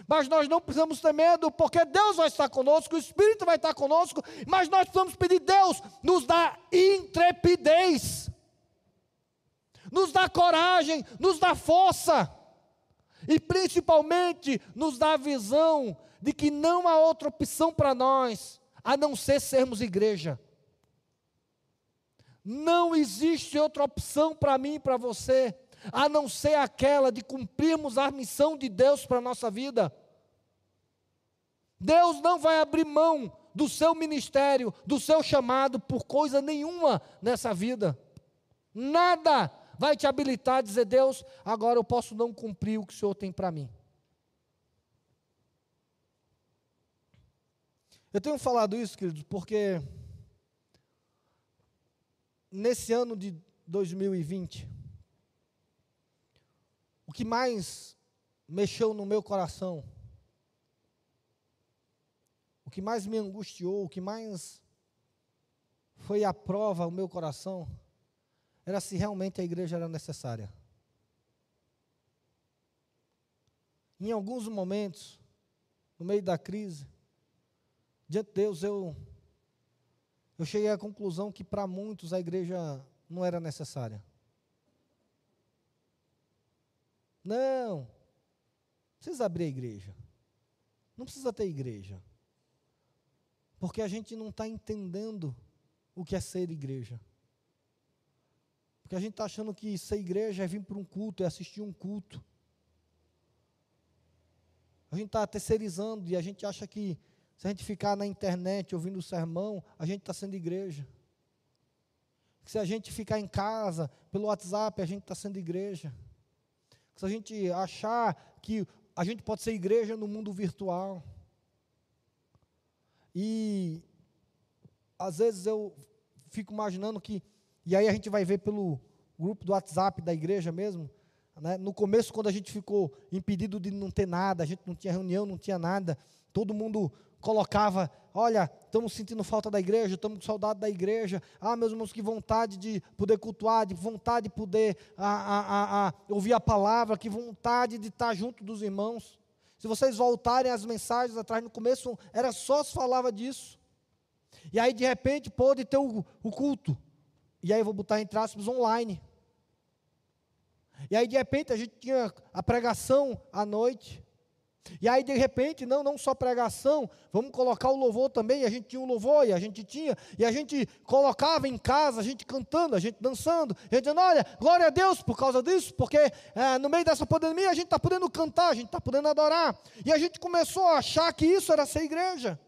Mas nós não precisamos ter medo, porque Deus vai estar conosco, o Espírito vai estar conosco, mas nós precisamos pedir, Deus, nos dá intrepidez, nos dá coragem, nos dá força, e principalmente nos dá a visão de que não há outra opção para nós a não ser sermos igreja. Não existe outra opção para mim e para você, a não ser aquela de cumprirmos a missão de Deus para a nossa vida. Deus não vai abrir mão do seu ministério, do seu chamado, por coisa nenhuma nessa vida. Nada vai te habilitar a dizer, Deus, agora eu posso não cumprir o que o Senhor tem para mim. Eu tenho falado isso, queridos, porque nesse ano de 2020, o que mais mexeu no meu coração, o que mais me angustiou, o que mais foi a prova ao meu coração, era se realmente a igreja era necessária. Em alguns momentos, no meio da crise, Diante de Deus, eu, eu cheguei à conclusão que para muitos a igreja não era necessária. Não, precisa abrir a igreja. Não precisa ter igreja. Porque a gente não está entendendo o que é ser igreja. Porque a gente está achando que ser igreja é vir para um culto, é assistir um culto. A gente está terceirizando e a gente acha que se a gente ficar na internet ouvindo o sermão, a gente está sendo igreja. Se a gente ficar em casa, pelo WhatsApp, a gente está sendo igreja. Se a gente achar que a gente pode ser igreja no mundo virtual. E às vezes eu fico imaginando que, e aí a gente vai ver pelo grupo do WhatsApp da igreja mesmo, né? no começo, quando a gente ficou impedido de não ter nada, a gente não tinha reunião, não tinha nada, todo mundo colocava, olha, estamos sentindo falta da igreja, estamos com saudade da igreja, ah, meus irmãos, que vontade de poder cultuar, de vontade de poder a, a, a, ouvir a palavra, que vontade de estar junto dos irmãos. Se vocês voltarem às mensagens atrás, no começo era só se falava disso. E aí, de repente, pôde ter o, o culto. E aí eu vou botar entre aspas online. E aí, de repente, a gente tinha a pregação à noite. E aí, de repente, não, não só pregação, vamos colocar o louvor também. E a gente tinha o louvor, e a gente tinha, e a gente colocava em casa, a gente cantando, a gente dançando, a gente dizendo: olha, glória a Deus por causa disso, porque é, no meio dessa pandemia a gente está podendo cantar, a gente está podendo adorar. E a gente começou a achar que isso era ser igreja.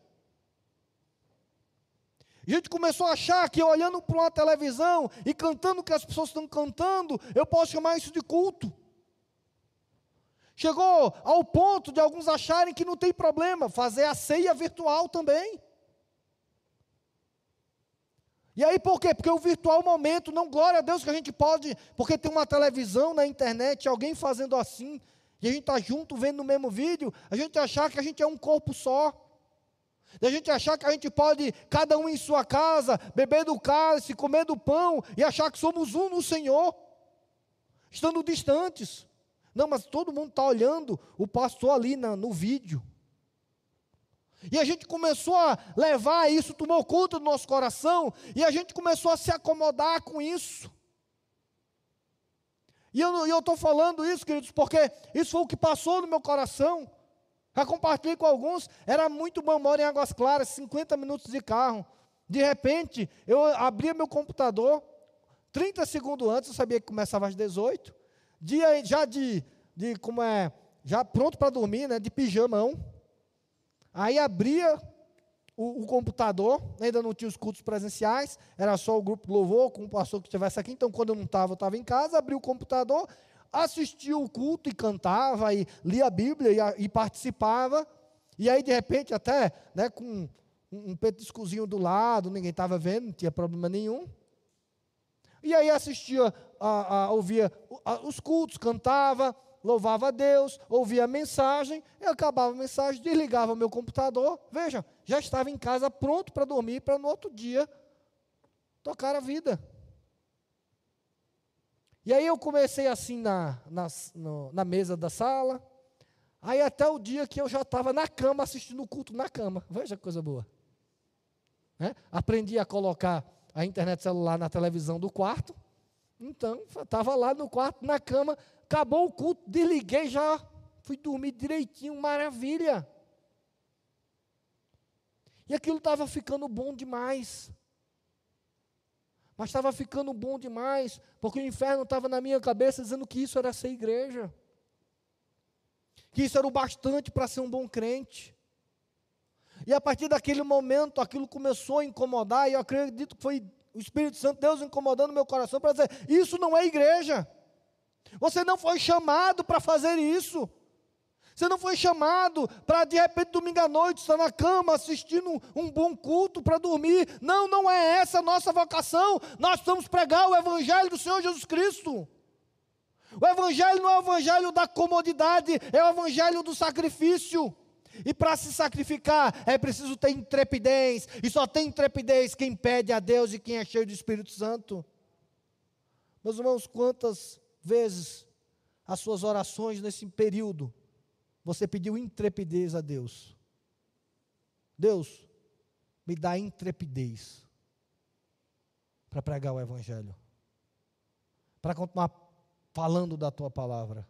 A gente começou a achar que olhando para uma televisão e cantando o que as pessoas estão cantando, eu posso chamar isso de culto. Chegou ao ponto de alguns acharem que não tem problema fazer a ceia virtual também. E aí por quê? Porque o virtual momento, não glória a Deus que a gente pode, porque tem uma televisão na internet, alguém fazendo assim, e a gente está junto vendo no mesmo vídeo, a gente achar que a gente é um corpo só. a gente achar que a gente pode, cada um em sua casa, beber do cálice, comer do pão, e achar que somos um no Senhor, estando distantes. Não, mas todo mundo está olhando o pastor ali na, no vídeo. E a gente começou a levar isso, tomou conta do nosso coração, e a gente começou a se acomodar com isso. E eu estou falando isso, queridos, porque isso foi o que passou no meu coração. Já compartilhei com alguns, era muito bom, moro em Águas Claras, 50 minutos de carro. De repente, eu abria meu computador, 30 segundos antes, eu sabia que começava às 18 dia já de, de como é, já pronto para dormir, né, de pijamão. Aí abria o, o, computador, ainda não tinha os cultos presenciais, era só o grupo louvor com o pastor que estivesse aqui. Então, quando eu não estava, eu estava em casa, abria o computador, assistia o culto e cantava, e lia a Bíblia e, e participava. E aí, de repente, até né, com um, um petiscozinho do lado, ninguém estava vendo, não tinha problema nenhum. E aí assistia, a, a, ouvia os cultos, cantava, louvava a Deus, ouvia a mensagem, eu acabava a mensagem, desligava meu computador, veja, já estava em casa pronto para dormir, para no outro dia tocar a vida. E aí eu comecei assim na, na, no, na mesa da sala, aí até o dia que eu já estava na cama assistindo o culto na cama, veja que coisa boa. Né? Aprendi a colocar a internet celular na televisão do quarto. Então, estava lá no quarto, na cama, acabou o culto, desliguei já, fui dormir direitinho, maravilha. E aquilo estava ficando bom demais. Mas estava ficando bom demais, porque o inferno estava na minha cabeça dizendo que isso era ser igreja. Que isso era o bastante para ser um bom crente. E a partir daquele momento, aquilo começou a incomodar, e eu acredito que foi o Espírito Santo, Deus incomodando meu coração para dizer: isso não é igreja. Você não foi chamado para fazer isso. Você não foi chamado para, de repente, domingo à noite, estar na cama assistindo um, um bom culto para dormir. Não, não é essa a nossa vocação. Nós vamos pregar o Evangelho do Senhor Jesus Cristo. O Evangelho não é o Evangelho da comodidade, é o Evangelho do sacrifício. E para se sacrificar é preciso ter intrepidez, e só tem intrepidez quem pede a Deus e quem é cheio do Espírito Santo. Meus irmãos, quantas vezes as suas orações nesse período você pediu intrepidez a Deus? Deus, me dá intrepidez para pregar o Evangelho, para continuar falando da tua palavra.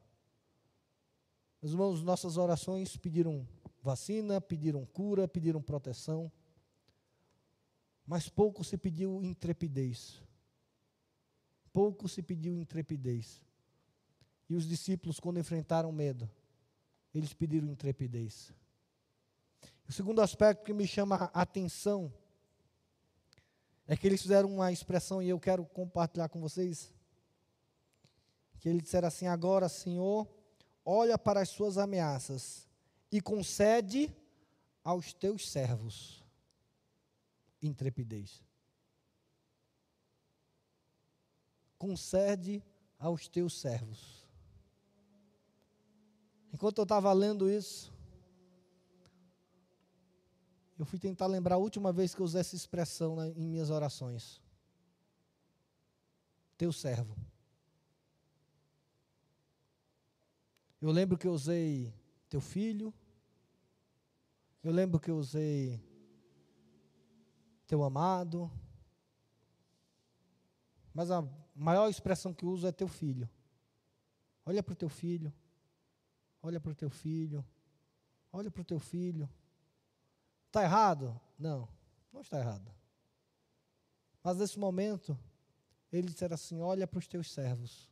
Meus irmãos, nossas orações pediram vacina, pediram cura, pediram proteção, mas pouco se pediu intrepidez. Pouco se pediu intrepidez. E os discípulos, quando enfrentaram medo, eles pediram intrepidez. O segundo aspecto que me chama a atenção é que eles fizeram uma expressão e eu quero compartilhar com vocês. Que eles disseram assim: Agora, Senhor, olha para as suas ameaças e concede aos teus servos intrepidez. Concede aos teus servos. Enquanto eu estava lendo isso, eu fui tentar lembrar a última vez que eu usei essa expressão né, em minhas orações. Teu servo. Eu lembro que eu usei teu filho. Eu lembro que eu usei teu amado. Mas a maior expressão que uso é teu filho. Olha para o teu filho. Olha para o teu filho. Olha para o teu filho. Está errado? Não, não está errado. Mas nesse momento, ele disseram assim: Olha para os teus servos.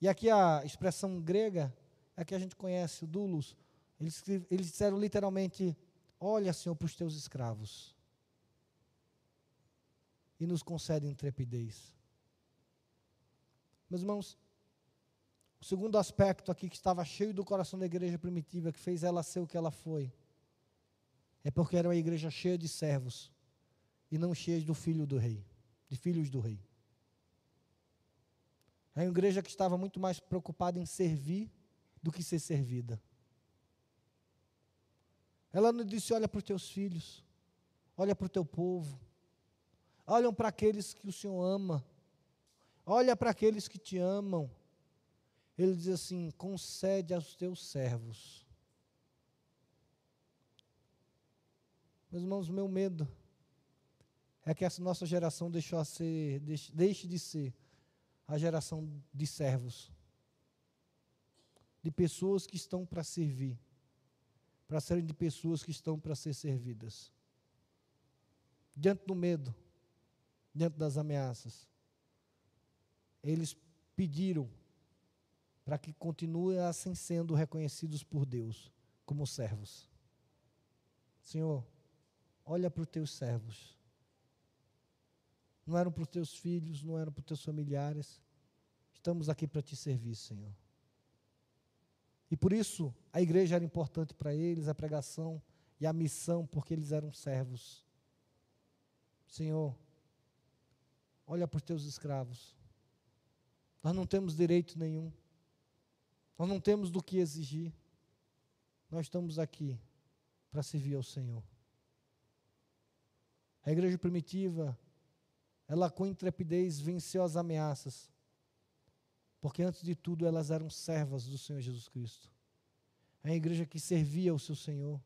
E aqui a expressão grega é que a gente conhece, o dulos. Eles, eles disseram literalmente: Olha, Senhor, para os teus escravos. E nos concede intrepidez. Meus irmãos, o segundo aspecto aqui que estava cheio do coração da igreja primitiva, que fez ela ser o que ela foi, é porque era uma igreja cheia de servos e não cheia do filho do rei, de filhos do rei. É uma igreja que estava muito mais preocupada em servir do que ser servida. Ela não disse: olha para os teus filhos, olha para o teu povo, olham para aqueles que o Senhor ama, olha para aqueles que te amam ele diz assim: concede aos teus servos. Meus irmãos, meu medo é que essa nossa geração deixou a ser, deixe, deixe de ser a geração de servos, de pessoas que estão para servir, para serem de pessoas que estão para ser servidas. Diante do medo, diante das ameaças, eles pediram para que continuem assim sendo reconhecidos por Deus como servos. Senhor, olha para os teus servos. Não eram para os teus filhos, não eram para os teus familiares. Estamos aqui para te servir, Senhor. E por isso a igreja era importante para eles, a pregação e a missão, porque eles eram servos. Senhor, olha para os teus escravos. Nós não temos direito nenhum. Nós não temos do que exigir. Nós estamos aqui para servir ao Senhor. A igreja primitiva, ela com intrepidez venceu as ameaças. Porque antes de tudo elas eram servas do Senhor Jesus Cristo. É a igreja que servia ao seu Senhor.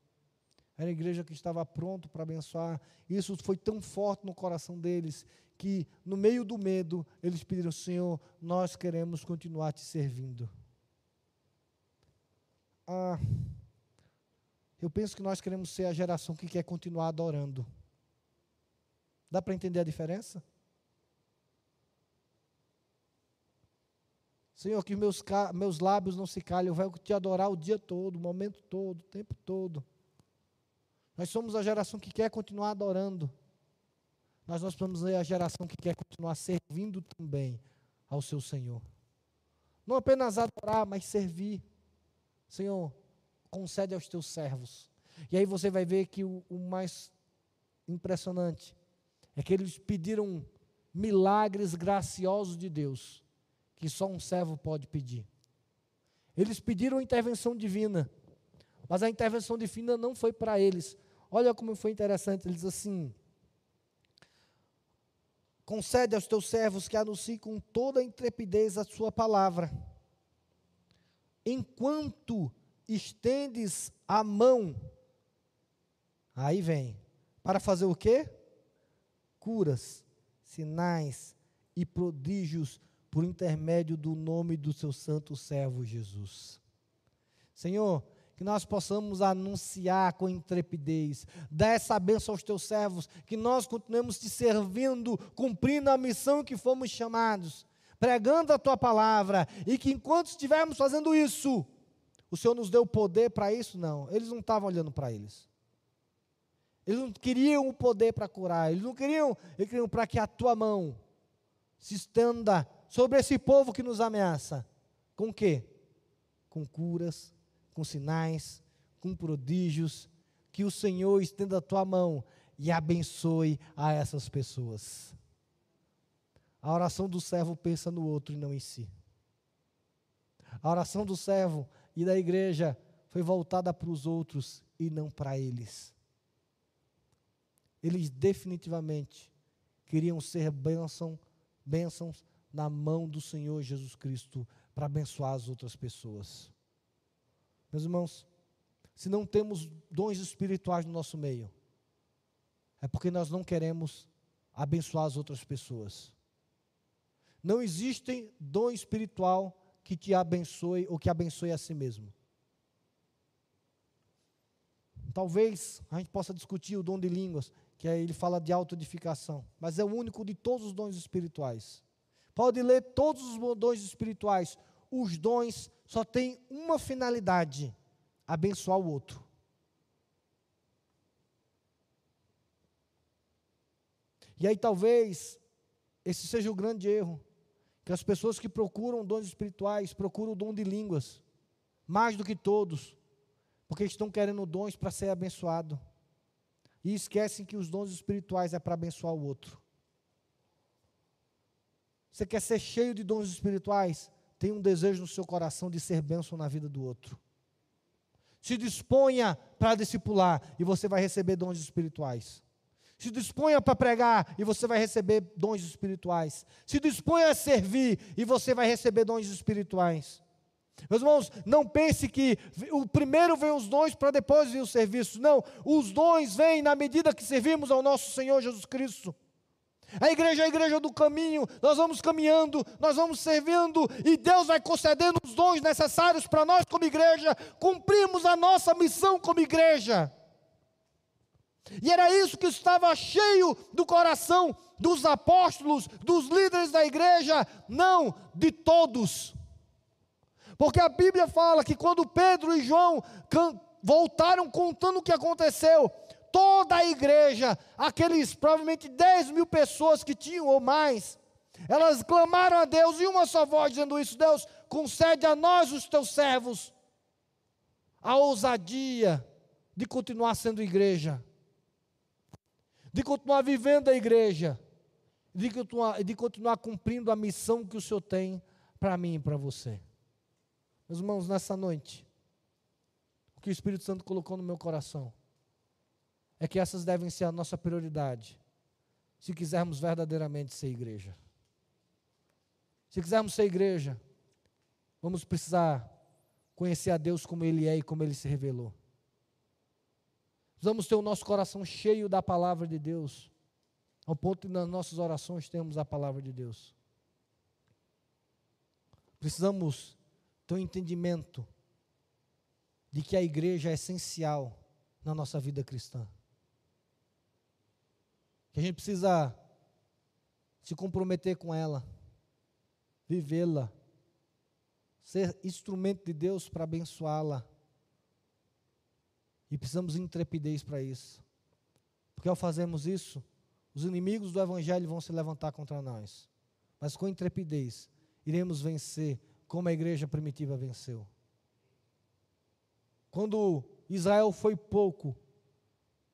Era a igreja que estava pronto para abençoar. Isso foi tão forte no coração deles que, no meio do medo, eles pediram: Senhor, nós queremos continuar te servindo ah, eu penso que nós queremos ser a geração que quer continuar adorando. Dá para entender a diferença? Senhor, que meus, meus lábios não se calem, eu vou te adorar o dia todo, o momento todo, o tempo todo. Nós somos a geração que quer continuar adorando. Mas nós somos a geração que quer continuar servindo também ao seu Senhor. Não apenas adorar, mas servir. Senhor, concede aos teus servos. E aí você vai ver que o, o mais impressionante é que eles pediram milagres graciosos de Deus, que só um servo pode pedir. Eles pediram intervenção divina, mas a intervenção divina não foi para eles. Olha como foi interessante, ele diz assim: concede aos teus servos que anunciem com toda a intrepidez a sua palavra enquanto estendes a mão. Aí vem. Para fazer o quê? Curas, sinais e prodígios por intermédio do nome do seu santo servo Jesus. Senhor, que nós possamos anunciar com intrepidez, dar essa bênção aos teus servos, que nós continuemos te servindo, cumprindo a missão que fomos chamados pregando a tua palavra, e que enquanto estivermos fazendo isso, o Senhor nos deu poder para isso? Não, eles não estavam olhando para eles. Eles não queriam o poder para curar, eles não queriam, eles queriam para que a tua mão se estenda sobre esse povo que nos ameaça. Com o quê? Com curas, com sinais, com prodígios, que o Senhor estenda a tua mão e abençoe a essas pessoas. A oração do servo pensa no outro e não em si. A oração do servo e da igreja foi voltada para os outros e não para eles. eles definitivamente queriam ser bênção, bênçãos na mão do Senhor Jesus Cristo para abençoar as outras pessoas. Meus irmãos, se não temos dons espirituais no nosso meio, é porque nós não queremos abençoar as outras pessoas. Não existe dom espiritual que te abençoe ou que abençoe a si mesmo. Talvez a gente possa discutir o dom de línguas, que aí ele fala de autoedificação, mas é o único de todos os dons espirituais. Pode ler todos os dons espirituais. Os dons só têm uma finalidade: abençoar o outro. E aí talvez esse seja o grande erro, que as pessoas que procuram dons espirituais procuram o dom de línguas, mais do que todos, porque estão querendo dons para ser abençoado. E esquecem que os dons espirituais é para abençoar o outro. Você quer ser cheio de dons espirituais? Tem um desejo no seu coração de ser bênção na vida do outro. Se disponha para discipular e você vai receber dons espirituais. Se disponha para pregar e você vai receber dons espirituais. Se disponha a servir e você vai receber dons espirituais. Meus irmãos, não pense que o primeiro vem os dons para depois vir o serviço. Não, os dons vêm na medida que servimos ao nosso Senhor Jesus Cristo. A igreja é a igreja do caminho, nós vamos caminhando, nós vamos servindo e Deus vai concedendo os dons necessários para nós, como igreja, cumprirmos a nossa missão como igreja. E era isso que estava cheio do coração dos apóstolos, dos líderes da igreja, não de todos. Porque a Bíblia fala que quando Pedro e João voltaram contando o que aconteceu, toda a igreja, aqueles provavelmente 10 mil pessoas que tinham ou mais, elas clamaram a Deus em uma só voz, dizendo isso: Deus, concede a nós, os teus servos, a ousadia de continuar sendo igreja, de continuar vivendo a igreja, de continuar, de continuar cumprindo a missão que o Senhor tem para mim e para você. Meus irmãos, nessa noite, o que o Espírito Santo colocou no meu coração é que essas devem ser a nossa prioridade, se quisermos verdadeiramente ser igreja. Se quisermos ser igreja, vamos precisar conhecer a Deus como Ele é e como Ele se revelou. Precisamos ter o nosso coração cheio da palavra de Deus, ao ponto de nas nossas orações termos a palavra de Deus. Precisamos ter um entendimento de que a igreja é essencial na nossa vida cristã. Que a gente precisa se comprometer com ela, vivê-la, ser instrumento de Deus para abençoá-la. E precisamos de intrepidez para isso. Porque ao fazermos isso, os inimigos do Evangelho vão se levantar contra nós. Mas com intrepidez, iremos vencer como a igreja primitiva venceu. Quando Israel foi pouco,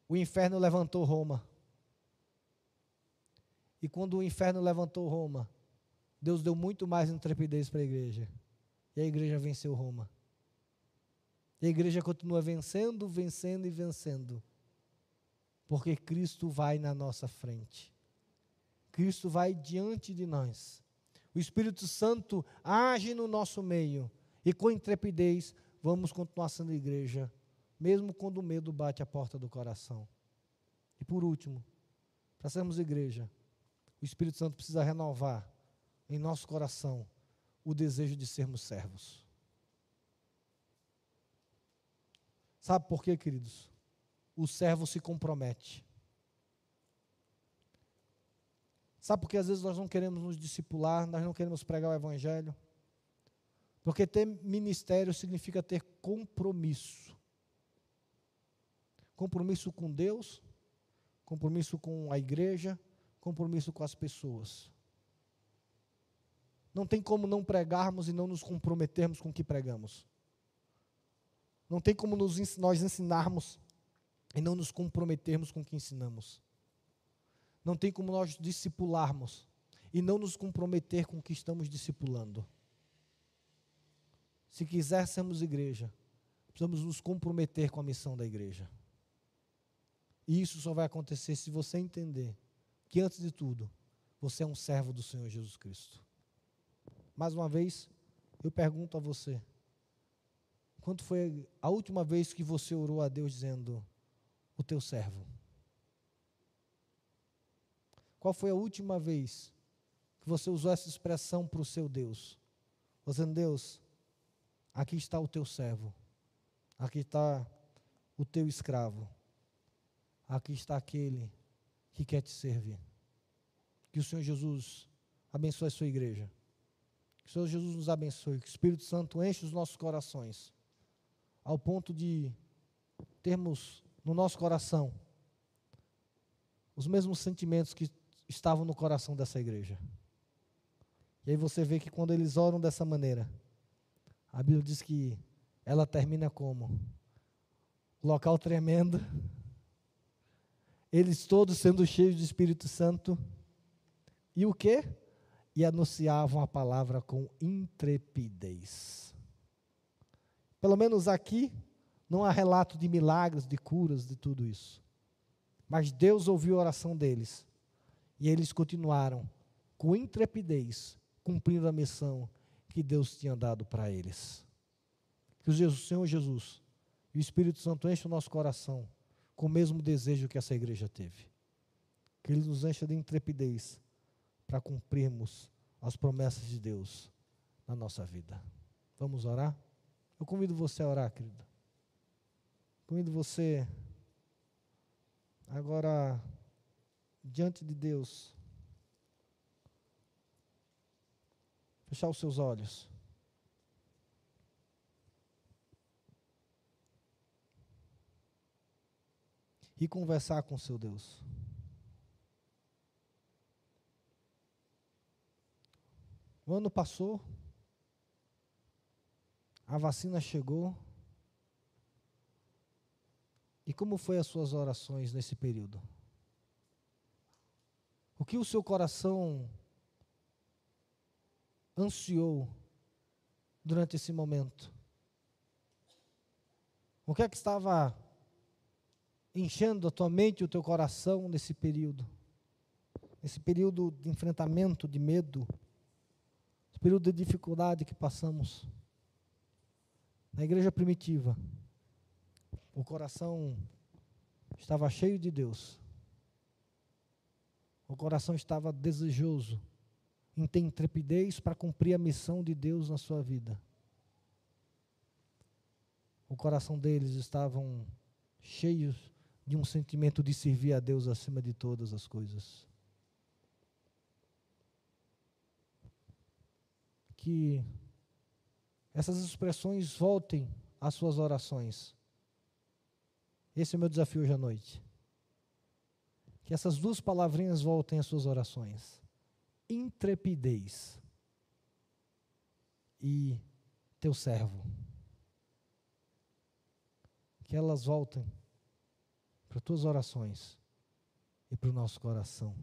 o inferno levantou Roma. E quando o inferno levantou Roma, Deus deu muito mais intrepidez para a igreja. E a igreja venceu Roma. E a igreja continua vencendo, vencendo e vencendo. Porque Cristo vai na nossa frente. Cristo vai diante de nós. O Espírito Santo age no nosso meio. E com intrepidez vamos continuar sendo igreja, mesmo quando o medo bate a porta do coração. E por último, para sermos igreja, o Espírito Santo precisa renovar em nosso coração o desejo de sermos servos. Sabe por quê, queridos? O servo se compromete. Sabe por que às vezes nós não queremos nos discipular, nós não queremos pregar o Evangelho? Porque ter ministério significa ter compromisso. Compromisso com Deus, compromisso com a igreja, compromisso com as pessoas. Não tem como não pregarmos e não nos comprometermos com o que pregamos. Não tem como nos, nós ensinarmos e não nos comprometermos com o que ensinamos. Não tem como nós discipularmos e não nos comprometer com o que estamos discipulando. Se quiser sermos igreja, precisamos nos comprometer com a missão da igreja. E isso só vai acontecer se você entender que, antes de tudo, você é um servo do Senhor Jesus Cristo. Mais uma vez, eu pergunto a você: quando foi a última vez que você orou a Deus dizendo, o teu servo? Qual foi a última vez que você usou essa expressão para o seu Deus? Dizendo, Deus, aqui está o teu servo, aqui está o teu escravo, aqui está aquele que quer te servir. Que o Senhor Jesus abençoe a sua igreja. Que o Senhor Jesus nos abençoe, que o Espírito Santo enche os nossos corações, ao ponto de termos no nosso coração os mesmos sentimentos que estavam no coração dessa igreja. E aí você vê que quando eles oram dessa maneira, a Bíblia diz que ela termina como? Local tremendo, eles todos sendo cheios do Espírito Santo, e o que? E anunciavam a palavra com intrepidez. Pelo menos aqui, não há relato de milagres, de curas, de tudo isso. Mas Deus ouviu a oração deles, e eles continuaram com intrepidez, cumprindo a missão que Deus tinha dado para eles. Que o Senhor Jesus e o Espírito Santo enchem o nosso coração com o mesmo desejo que essa igreja teve. Que Ele nos encha de intrepidez para cumprirmos as promessas de Deus na nossa vida. Vamos orar? Eu convido você a orar, querido. Convido você agora diante de Deus. Fechar os seus olhos. E conversar com seu Deus. O ano passou, a vacina chegou. E como foi as suas orações nesse período? O que o seu coração ansiou durante esse momento? O que é que estava enchendo a tua mente e o teu coração nesse período? Nesse período de enfrentamento, de medo, esse período de dificuldade que passamos. Na igreja primitiva, o coração estava cheio de Deus. O coração estava desejoso em ter intrepidez para cumprir a missão de Deus na sua vida. O coração deles estavam cheios de um sentimento de servir a Deus acima de todas as coisas. Que essas expressões voltem às suas orações. Esse é o meu desafio hoje à noite. Que essas duas palavrinhas voltem às suas orações. Intrepidez e teu servo. Que elas voltem para as tuas orações e para o nosso coração.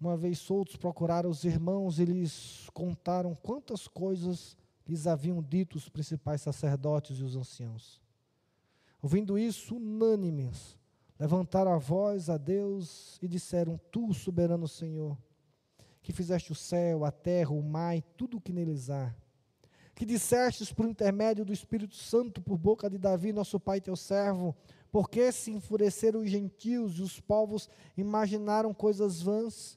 Uma vez soltos, procuraram os irmãos e lhes contaram quantas coisas lhes haviam dito os principais sacerdotes e os anciãos. Ouvindo isso, unânimes, levantaram a voz a Deus e disseram: Tu, soberano Senhor, que fizeste o céu, a terra, o mar e tudo o que neles há, que dissestes por intermédio do Espírito Santo por boca de Davi, nosso pai teu servo, porque se enfureceram os gentios e os povos imaginaram coisas vãs?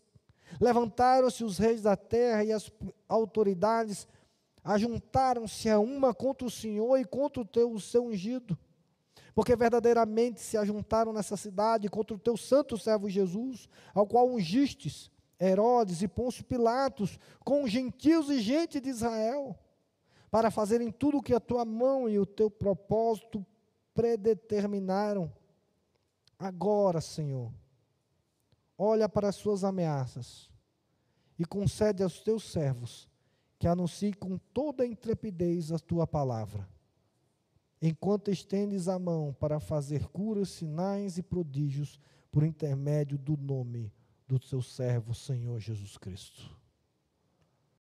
Levantaram-se os reis da terra e as autoridades ajuntaram-se a uma contra o Senhor e contra o teu o seu ungido. Porque verdadeiramente se ajuntaram nessa cidade contra o teu santo servo Jesus, ao qual ungistes Herodes e Pôncio Pilatos, com gentios e gente de Israel, para fazerem tudo o que a tua mão e o teu propósito predeterminaram. Agora, Senhor, olha para as suas ameaças e concede aos teus servos que anunciem com toda a intrepidez a tua palavra, enquanto estendes a mão para fazer curas, sinais e prodígios por intermédio do nome do teu servo, Senhor Jesus Cristo.